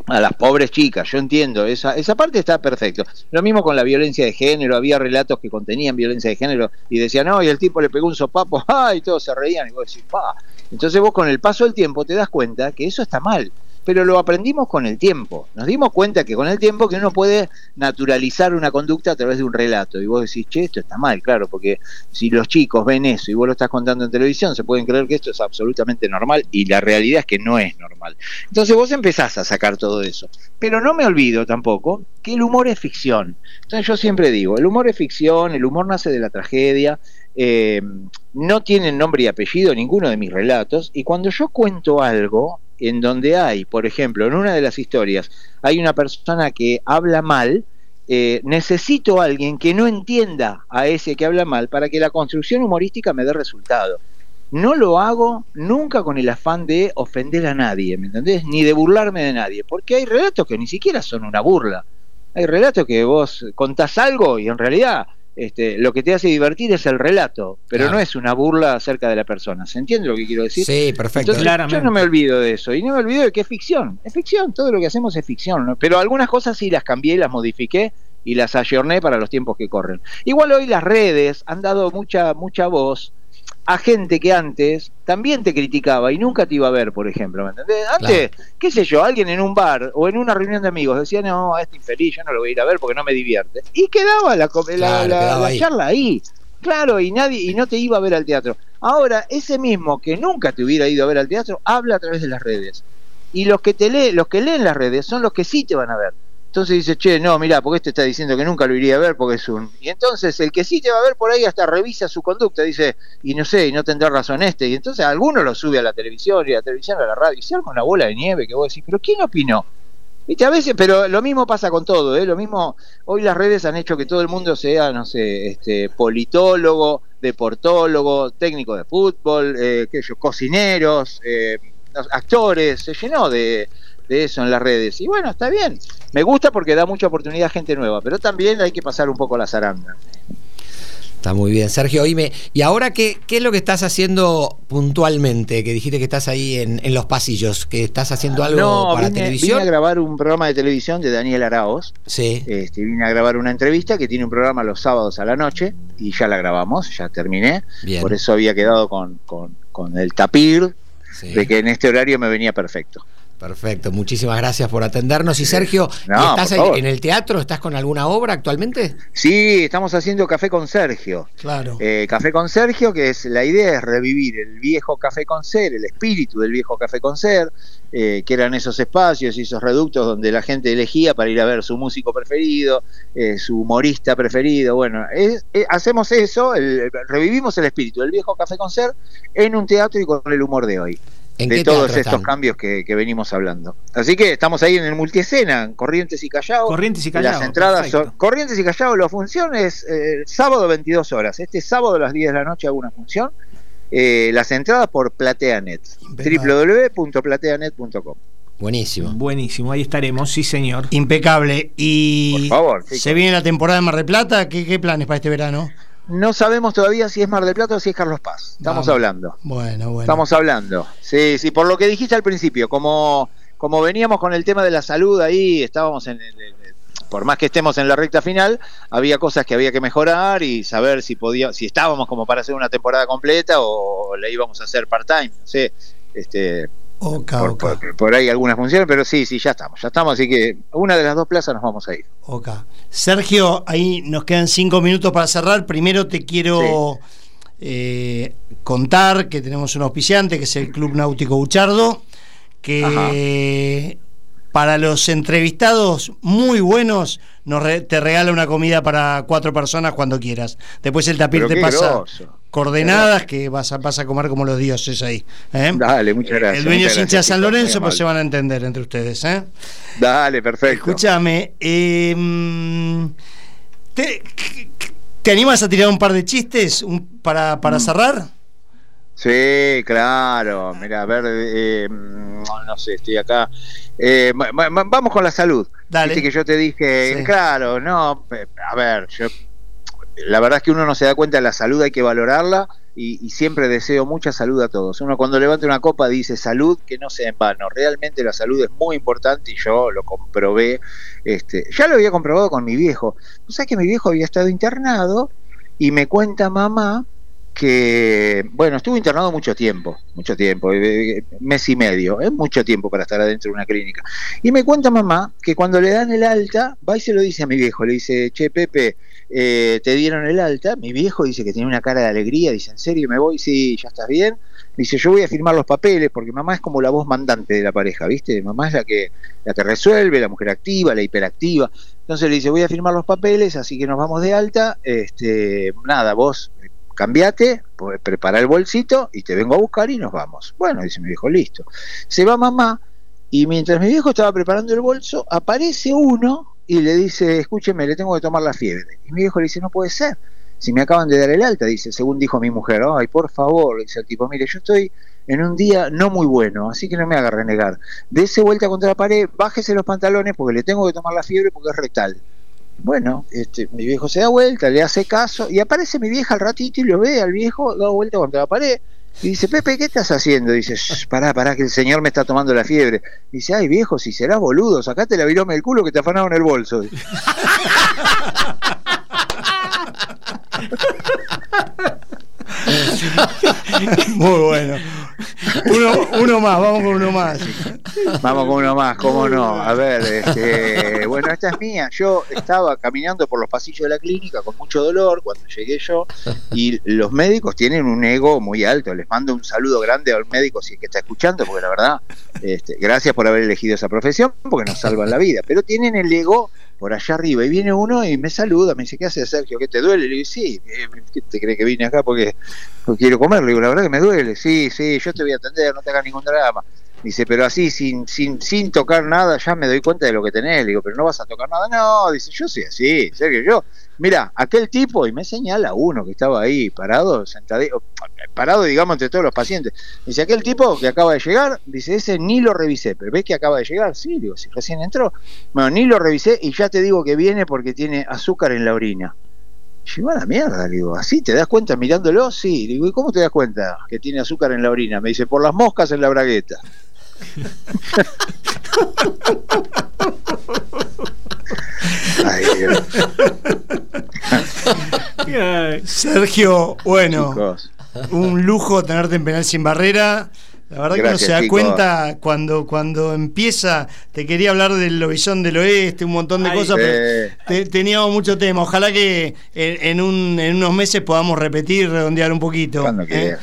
a las pobres chicas, yo entiendo, esa, esa parte está perfecto. Lo mismo con la violencia de género, había relatos que contenían violencia de género y decían, no, y el tipo le pegó un sopapo, ¡ay! todos se reían, y vos decís, ¡pa! Entonces vos con el paso del tiempo te das cuenta que eso está mal, pero lo aprendimos con el tiempo. Nos dimos cuenta que con el tiempo que uno puede naturalizar una conducta a través de un relato. Y vos decís, che, esto está mal, claro, porque si los chicos ven eso y vos lo estás contando en televisión, se pueden creer que esto es absolutamente normal y la realidad es que no es normal. Entonces vos empezás a sacar todo eso. Pero no me olvido tampoco que el humor es ficción. Entonces yo siempre digo, el humor es ficción, el humor nace de la tragedia. Eh, no tienen nombre y apellido ninguno de mis relatos y cuando yo cuento algo en donde hay, por ejemplo, en una de las historias, hay una persona que habla mal, eh, necesito a alguien que no entienda a ese que habla mal para que la construcción humorística me dé resultado. No lo hago nunca con el afán de ofender a nadie, ¿me entendés? Ni de burlarme de nadie, porque hay relatos que ni siquiera son una burla. Hay relatos que vos contás algo y en realidad este, lo que te hace divertir es el relato, pero no es una burla acerca de la persona. ¿Se entiende lo que quiero decir?
Sí, perfecto.
yo no me olvido de eso y no me olvido de que es ficción. Es ficción, todo lo que hacemos es ficción. Pero algunas cosas sí las cambié, las modifiqué y las ayorné para los tiempos que corren. Igual hoy las redes han dado mucha, mucha voz a gente que antes también te criticaba y nunca te iba a ver, por ejemplo, ¿me entendés? Antes, qué sé yo, alguien en un bar o en una reunión de amigos decía, no, a este infeliz yo no lo voy a ir a ver porque no me divierte. Y quedaba la, la, charla ahí. Claro, y nadie y no te iba a ver al teatro. Ahora, ese mismo que nunca te hubiera ido a ver al teatro, habla a través de las redes. Y los que te leen, los que leen las redes son los que sí te van a ver. Entonces dice, che, no, mira, porque este está diciendo que nunca lo iría a ver porque es un... Y entonces el que sí te va a ver por ahí hasta revisa su conducta, dice, y no sé, y no tendrá razón este. Y entonces alguno lo sube a la televisión y a la televisión a la radio y se arma una bola de nieve que vos decís, pero ¿quién opinó? Viste, a veces, pero lo mismo pasa con todo, ¿eh? Lo mismo, hoy las redes han hecho que todo el mundo sea, no sé, este, politólogo, deportólogo, técnico de fútbol, eh, sé yo, cocineros, eh, actores, se llenó de, de eso en las redes. Y bueno, está bien. Me gusta porque da mucha oportunidad a gente nueva, pero también hay que pasar un poco la zaranda.
Está muy bien, Sergio. Oíme, ¿y ahora qué, qué es lo que estás haciendo puntualmente? Que dijiste que estás ahí en, en los pasillos, que estás haciendo algo
no,
para
vine,
televisión.
Vine a grabar un programa de televisión de Daniel Araos.
Sí.
Este, vine a grabar una entrevista que tiene un programa los sábados a la noche y ya la grabamos, ya terminé.
Bien.
Por eso había quedado con, con, con el tapir
Sí.
de que en este horario me venía perfecto.
Perfecto, muchísimas gracias por atendernos. Y Sergio,
No,
¿estás en el teatro? ¿Estás con alguna obra actualmente?
Sí, estamos haciendo Café con Sergio.
Claro.
Eh, Café con Sergio, que es la idea es revivir el viejo Café con Ser, el espíritu del viejo Café con Ser, eh, que eran esos espacios y esos reductos donde la gente elegía para ir a ver su músico preferido, eh, su humorista preferido. Bueno, es- eh, hacemos eso, el- revivimos el espíritu del viejo Café con Ser en un teatro y con el humor de hoy.
¿En
de
qué
todos estos
están?
cambios que, que venimos hablando. Así que estamos ahí en el multiescena, en Corrientes y Callao.
Corrientes y Callao,
Las entradas
perfecto.
son Corrientes y Callao, la función es eh, sábado 22 horas. Este sábado a las 10 de la noche hago una función. Eh, las entradas por PlateaNet, www.plateanet.com.
Buenísimo.
Buenísimo, ahí estaremos, sí señor.
Impecable. Y
Por favor,
se viene la temporada de Mar del Plata. ¿Qué, qué planes para este verano?
No sabemos todavía si es Mar del Plata o si es Carlos Paz. Estamos
Vamos.
hablando.
Bueno, bueno.
Estamos hablando. Sí, sí, por lo que dijiste al principio, como, como veníamos con el tema de la salud ahí, estábamos en el- el- por más que estemos en la recta final, había cosas que había que mejorar y saber si podía, si estábamos como para hacer una temporada completa o la íbamos a hacer part-time, no sé, este,
Oca,
por,
oca,
por- por ahí algunas funciones, pero sí, sí, ya estamos, ya estamos, así que una de las dos plazas nos vamos a ir.
oca. Sergio, ahí nos quedan cinco minutos para cerrar. Primero te quiero eh, contar que tenemos un auspiciante, que es el Club Náutico Buchardo, que para los entrevistados muy buenos nos re- te regala una comida para cuatro personas cuando quieras. Después el tapir
Pero
te pasa. Coordenadas que vas a, vas a comer como los dioses ahí. ¿eh?
Dale, muchas gracias.
El dueño es hincha San Lorenzo, pues se van a entender entre ustedes. ¿eh?
Dale, perfecto.
Escúchame, eh, ¿te, te animas a tirar un par de chistes un- para,
Mm.
para cerrar?
Sí, claro. Mira, a ver, eh, no, sé, estoy acá. Eh, vamos con la salud.
Dale.
Viste que yo te dije,
Sí.
claro, no, a ver, yo, la verdad es que uno no se da cuenta de la salud, hay que valorarla y, y siempre deseo mucha salud a todos. Uno cuando levanta una copa dice salud, que no sea en vano. Realmente la salud es muy importante y yo lo comprobé. Este, ya lo había comprobado con mi viejo. ¿Tú sabes que mi viejo había estado internado y me cuenta mamá que, bueno, estuvo internado mucho tiempo, mucho tiempo, eh, mes y medio, es mucho tiempo para estar adentro de una clínica. Y me cuenta mamá que cuando le dan el alta, va y se lo dice a mi viejo, le dice, che, Pepe, eh, te dieron el alta. Mi viejo dice que tiene una cara de alegría, dice, ¿en serio me voy? Sí, ya estás bien. Dice, yo voy a firmar los papeles, porque mamá es como la voz mandante de la pareja, ¿viste? Mamá es la que, la que resuelve, la mujer activa, la hiperactiva. Entonces le dice, voy a firmar los papeles, así que nos vamos de alta. Este, nada, vos eh, cambiate, pues, prepara el bolsito y te vengo a buscar y nos vamos. Bueno, dice mi viejo, listo. Se va mamá y mientras mi viejo estaba preparando el bolso, aparece uno y le dice, escúcheme, le tengo que tomar la fiebre. Y mi viejo le dice, no puede ser. Si me acaban de dar el alta, dice, según dijo mi mujer, ay, por favor, dice el tipo, mire, yo estoy en un día no muy bueno, así que no me haga renegar. Dese vuelta contra la pared, bájese los pantalones porque le tengo que tomar la fiebre porque es rectal. Bueno, este, mi viejo se da vuelta, le hace caso y aparece mi vieja al ratito y lo ve al viejo dado vuelta contra la pared. Y dice, Pepe, ¿qué estás haciendo? Dice, "Shh, pará, pará, que el señor me está tomando la fiebre. Dice, ay viejo, si serás boludo, sacate la virome del culo que te afanaron el bolso.
Muy bueno. Uno, uno más, vamos con uno más.
Vamos con uno más, cómo no. A ver, este, bueno, esta es mía. Yo estaba caminando por los pasillos de la clínica con mucho dolor cuando llegué yo y los médicos tienen un ego muy alto. Les mando un saludo grande al médico si es que está escuchando, porque la verdad, este, gracias por haber elegido esa profesión, porque nos salvan la vida. Pero tienen el ego por allá arriba y viene uno y me saluda, me dice, ¿qué hace Sergio? ¿Qué te duele? Le digo, sí, eh, ¿qué te cree que vine acá porque quiero comer? Le digo, la verdad que me duele, sí, sí, yo te voy a atender, no te hagas ningún drama. Dice, pero así, sin, sin, sin tocar nada, ya me doy cuenta de lo que tenés. Le digo, pero no vas a tocar nada. No, dice, yo soy así, Sergio, yo. Mira, aquel tipo, y me señala uno que estaba ahí parado, sentado, parado, digamos, entre todos los pacientes. Dice, aquel tipo que acaba de llegar, dice, ese ni lo revisé, pero ¿ves que acaba de llegar? Sí, digo, si recién entró. Bueno, ni lo revisé y ya te digo que viene porque tiene azúcar en la orina. Lleva la mierda, digo, ¿así te das cuenta mirándolo? Sí, digo, ¿y cómo te das cuenta que tiene azúcar en la orina? Me dice, por las moscas en la bragueta. Ay,
Sergio, bueno, un lujo tenerte en Penal Sin Barrera. La verdad que no se da cuenta cuando, cuando empieza, te quería hablar del lobizón del oeste, un montón de cosas, pero teníamos mucho tema. Ojalá que en, un, en, unos meses podamos repetir, redondear un poquito.
Cuando ¿eh? quiera.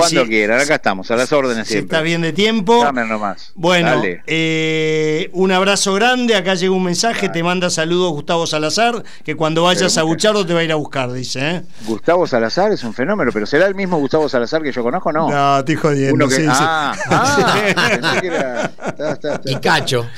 cuando quiera, acá estamos, a las órdenes siempre.
está bien de tiempo.
Dame nomás.
Bueno, eh, un abrazo grande, acá llegó un mensaje, te manda saludos Gustavo Salazar, que cuando vayas a Buchardo te va a ir a buscar, dice. ¿eh?
Gustavo Salazar es un fenómeno, pero ¿será el mismo Gustavo Salazar que yo conozco? No,
no estoy jodiendo.
Ah, ah
Y Cacho.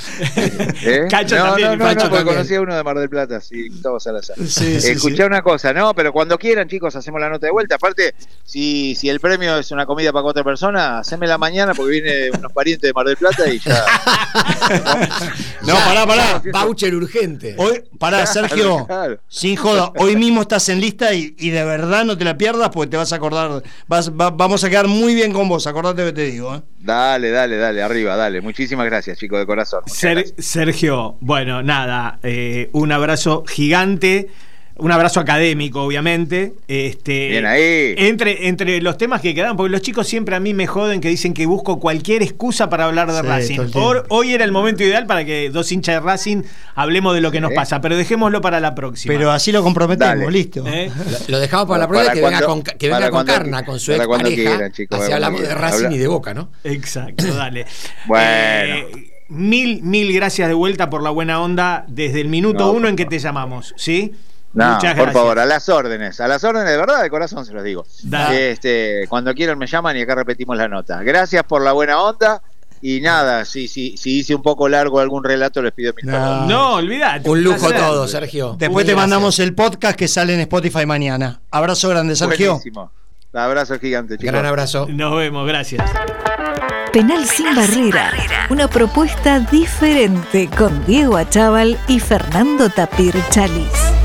¿Eh? Cacho no, también. No, no, Cacho no, porque conocí a uno de Mar del Plata, sí, Gustavo Salazar. Sí, sí, Escuché una cosa, no, pero cuando quieran, chicos, hacemos la nota de vuelta. Aparte, si, si el premio es una comida para cuatro personas, haceme la mañana porque viene unos parientes de Mar del Plata y ya.
no, pará, pará.
Voucher urgente.
Hoy, pará, Sergio, sin joda, hoy mismo estás en lista y, y, de verdad no te la pierdas porque te vas a acordar, vas, vamos a quedar muy bien con vos, acordate que te digo. ¿Eh?
Dale, dale, dale, arriba, dale. Muchísimas gracias, chicos de corazón.
Sergio, bueno, nada, eh, un abrazo gigante un abrazo académico, obviamente. Este,
Bien ahí.
Entre, entre los temas que quedan, porque los chicos siempre a mí me joden que dicen que busco cualquier excusa para hablar de Racing. hoy era el momento ideal para que dos hinchas de Racing hablemos de lo que nos pasa, pero dejémoslo para la próxima.
Pero así lo comprometemos, listo.
¿Eh? Lo, dejamos para la próxima que venga con, que venga con Carna, con su ex pareja. así hablamos de Racing y de Boca, ¿no?
Exacto, dale.
bueno. Eh,
mil, mil gracias de vuelta por la buena onda desde el minuto uno en que te llamamos, ¿sí?
No, por favor, a las órdenes, a las órdenes de verdad, de corazón se los digo. Este, cuando quieran me llaman y acá repetimos la nota. Gracias por la buena onda. Y nada, si, si, si hice un poco largo algún relato, les pido
mil no. No, olvidate.
Un lujo todo, Sergio.
Después te mandamos el podcast que sale en Spotify mañana. Abrazo grande, Sergio.
Buenísimo. Abrazo gigante, chicos.
Gran abrazo.
Nos vemos, gracias.
Penal sin barrera. Una propuesta diferente con Diego Achával y Fernando Tapir Chalis.